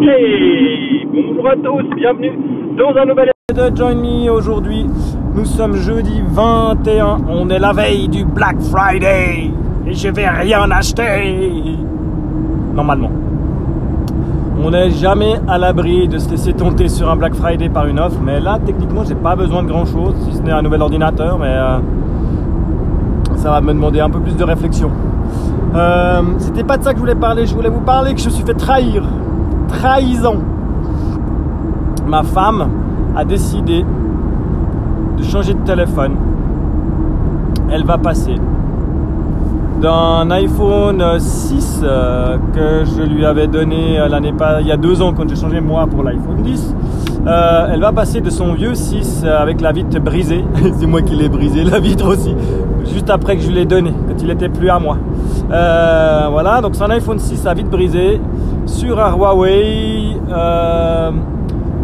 Hey Bonjour à tous, bienvenue dans un nouvel de Join Me aujourd'hui. Nous sommes jeudi 21, on est la veille du Black Friday et je vais rien acheter. Normalement. On n'est jamais à l'abri de se laisser tenter sur un Black Friday par une offre, mais là techniquement j'ai pas besoin de grand chose, si ce n'est un nouvel ordinateur, mais euh, ça va me demander un peu plus de réflexion. Euh, C'était pas de ça que je voulais parler, je voulais vous parler que je me suis fait trahir. Trahison. Ma femme a décidé de changer de téléphone. Elle va passer. D'un iPhone 6 euh, que je lui avais donné euh, l'année pas il y a deux ans quand j'ai changé moi pour l'iPhone 10 euh, elle va passer de son vieux 6 avec la vitre brisée. C'est moi qui l'ai brisé la vitre aussi. Juste après que je l'ai donné quand il était plus à moi. Voilà donc c'est un iPhone 6 à vitre brisée sur un Huawei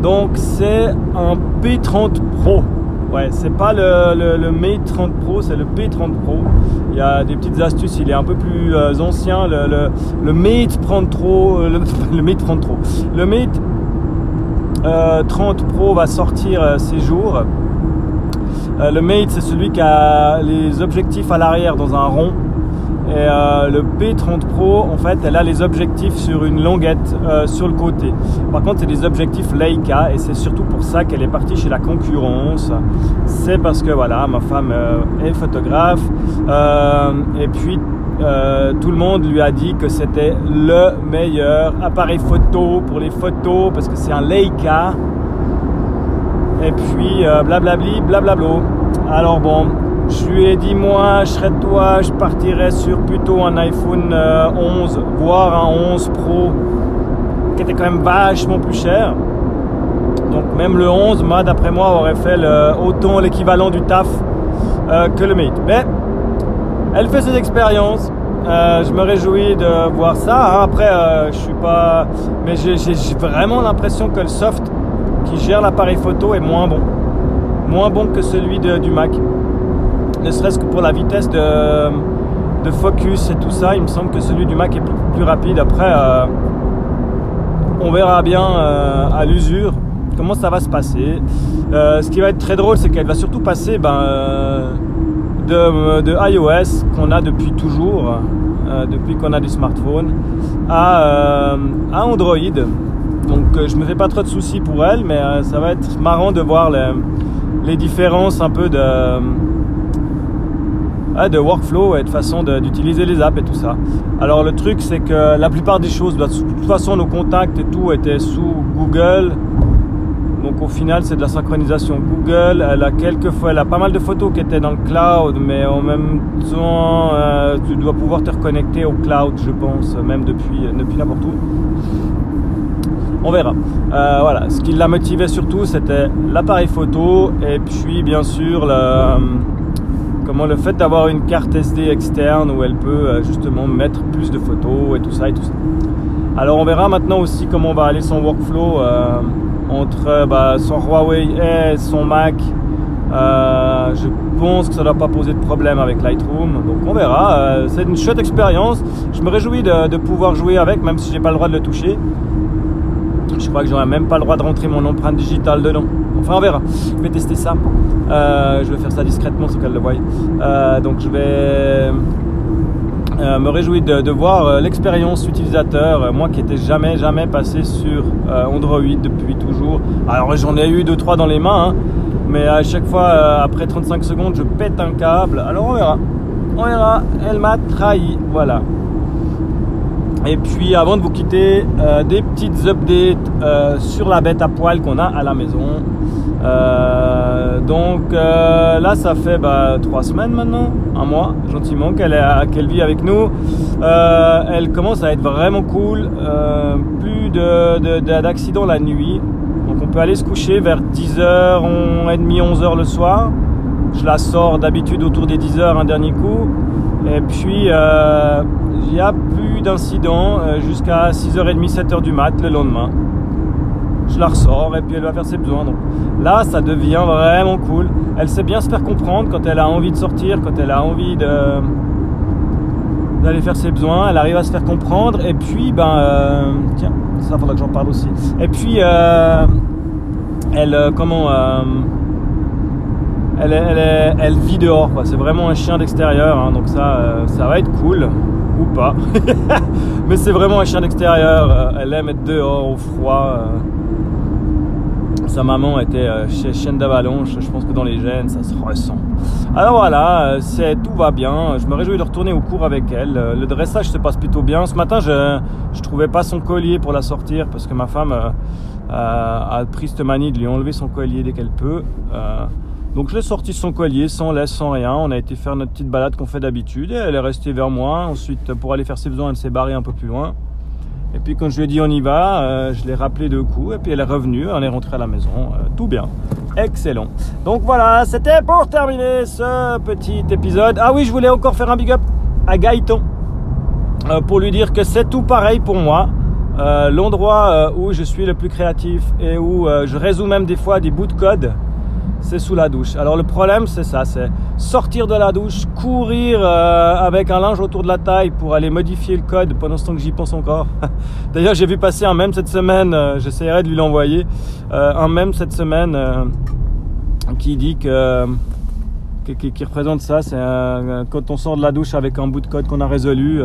donc c'est un P30 Pro Ouais, c'est pas le, Mate 30 Pro, c'est le P30 Pro. Il y a des petites astuces, il est un peu plus euh, ancien. Le, Mate 30 Pro, euh, le, Mate 30 Pro. Le Mate 30 euh, Pro va sortir ces jours. le Mate, c'est celui qui a les objectifs à l'arrière dans un rond. Et euh, le P30 Pro, en fait, elle a les objectifs sur une languette euh, sur le côté. Par contre, c'est des objectifs Leica et c'est surtout pour ça qu'elle est partie chez la concurrence. C'est parce que voilà, ma femme euh, est photographe et puis tout le monde lui a dit que c'était le meilleur appareil photo pour les photos parce que c'est un Leica. Et puis blablabli, blablablo. Alors bon, je lui ai dit, moi, je serais toi, je partirais sur plutôt un iPhone 11, euh, voire un 11 Pro, qui était quand même vachement plus cher. Donc même le 11, moi, d'après moi, aurait fait autant l'équivalent du taf euh, que le Mate. Mais elle fait ses expériences. Euh, je me réjouis de voir ça. Hein. Après, je suis pas, mais j'ai vraiment l'impression que le soft qui gère l'appareil photo est moins bon, moins bon que celui du Mac ne serait-ce que pour la vitesse de, focus et tout ça, il me semble que celui du Mac est plus, rapide. Après, euh, on verra bien euh, à l'usure comment ça va se passer. Euh, ce qui va être très drôle, c'est qu'elle va surtout passer ben, de, iOS qu'on a depuis toujours, depuis qu'on a du smartphone, à, Android. Donc je me fais pas trop de soucis pour elle, mais ça va être marrant de voir les, les différences un peu de de workflow et de façon d'utiliser les apps et tout ça. Alors le truc c'est que la plupart des choses, bah, de toute façon nos contacts et tout étaient sous Google. Donc au final c'est de la synchronisation Google. Elle a quelques fois, elle a pas mal de photos qui étaient dans le cloud, mais en même temps euh, tu dois pouvoir te reconnecter au cloud, je pense, même depuis depuis n'importe où. On verra. Euh, voilà, ce qui l'a motivé surtout, c'était l'appareil photo et puis bien sûr le, comment le fait d'avoir une carte SD externe où elle peut euh, justement mettre plus de photos et tout ça et tout ça. Alors on verra maintenant aussi comment va aller son workflow euh, entre euh, bah, son Huawei et son Mac. je pense que ça ne doit pas poser de problème avec Lightroom, donc on verra. c'est une chouette expérience. Je me réjouis de, de pouvoir jouer avec, même si j'ai pas le droit de le toucher. Je crois que j'aurais même pas le droit de rentrer mon empreinte digitale dedans. Enfin, on verra. Je vais tester ça. Euh, je vais faire ça discrètement sans qu'elle le voie. Euh, donc, je vais euh, me réjouir de, voir l'expérience utilisateur. moi qui n'étais jamais, jamais passé sur Android depuis toujours. Alors, j'en ai eu 2-3 dans les mains. Hein. mais à chaque fois, après 35 secondes, je pète un câble. Alors, on verra. On verra. Elle m'a trahi. Voilà. Et puis avant de vous quitter, euh, des petites updates euh, sur la bête à poil qu'on a à la maison. Euh, donc là, ça fait bah, trois semaines maintenant, un mois, gentiment, qu'elle vit avec nous. elle commence à être vraiment cool. plus d'accidents la nuit. Donc on peut aller se coucher vers 10h, 30 11h le soir. Je la sors d'habitude autour des 10h un dernier coup. Et puis, il plus d'incidents euh, jusqu'à 6h30, 7h du mat le lendemain. Je la ressors et puis elle va faire ses besoins. Là, ça devient vraiment cool. Elle sait bien se faire comprendre quand elle a envie de sortir, quand elle a envie d'aller faire ses besoins. Elle arrive à se faire comprendre. Et puis, ben, euh, tiens, ça faudra que j'en parle aussi. Et puis, euh, elle, comment, elle, elle, elle vit dehors. C'est vraiment un chien d'extérieur, hein, donc ça, euh, ça va être cool ou pas. Mais c'est vraiment un chien d'extérieur. euh, elle aime être dehors au froid. euh. Sa maman était chez chienne d'avalanche. Je pense que dans les gènes, ça se ressent. Alors voilà, c'est tout va bien. Je me réjouis de retourner au cours avec elle. Le dressage se passe plutôt bien. Ce matin, je je trouvais pas son collier pour la sortir parce que ma femme euh, a pris cette manie de lui enlever son collier dès qu'elle peut. Donc je l'ai sorti son collier sans laisse, sans rien. On a été faire notre petite balade qu'on fait d'habitude et elle est restée vers moi. Ensuite, pour aller faire ses besoins, elle s'est barrée un peu plus loin. Et puis quand je lui ai dit on y va, euh, je l'ai rappelé deux coups et puis elle est revenue, on est rentré à la maison, euh, tout bien, excellent. Donc voilà, c'était pour terminer ce petit épisode. Ah oui, je voulais encore faire un big up à Gaëtan euh, pour lui dire que c'est tout pareil pour moi. L'endroit où je suis le plus créatif et où je résous même des fois des bouts de code, c'est sous la douche. Alors le problème c'est ça, c'est sortir de la douche, courir euh, avec un linge autour de la taille pour aller modifier le code pendant ce temps que j'y pense encore. D'ailleurs j'ai vu passer un mème cette semaine, euh, j'essaierai de lui l'envoyer, euh, un mème cette semaine qui dit que qui, représente ça, c'est quand on sort de la douche avec un bout de code qu'on a résolu.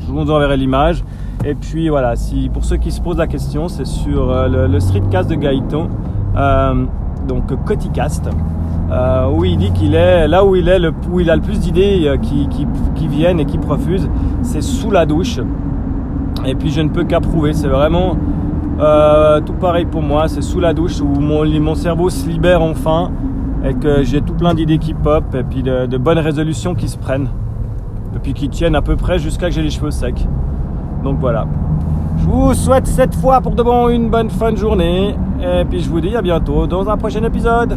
je vous enverrai l'image. Et puis voilà, si pour ceux qui se posent la question, c'est sur le, le streetcast de Gaëtan, donc Coticast, euh, où il dit qu'il est là où il est, le, où il a le plus d'idées euh, qui, viennent et qui profusent, c'est sous la douche. Et puis je ne peux qu'approuver, c'est vraiment euh, tout pareil pour moi, c'est sous la douche où mon, cerveau se libère enfin et que j'ai tout plein d'idées qui pop et puis de, de bonnes résolutions qui se prennent et puis qui tiennent à peu près jusqu'à que j'ai les cheveux secs. Donc voilà. Je vous souhaite cette fois pour de bon une bonne fin de journée et puis je vous dis à bientôt dans un prochain épisode.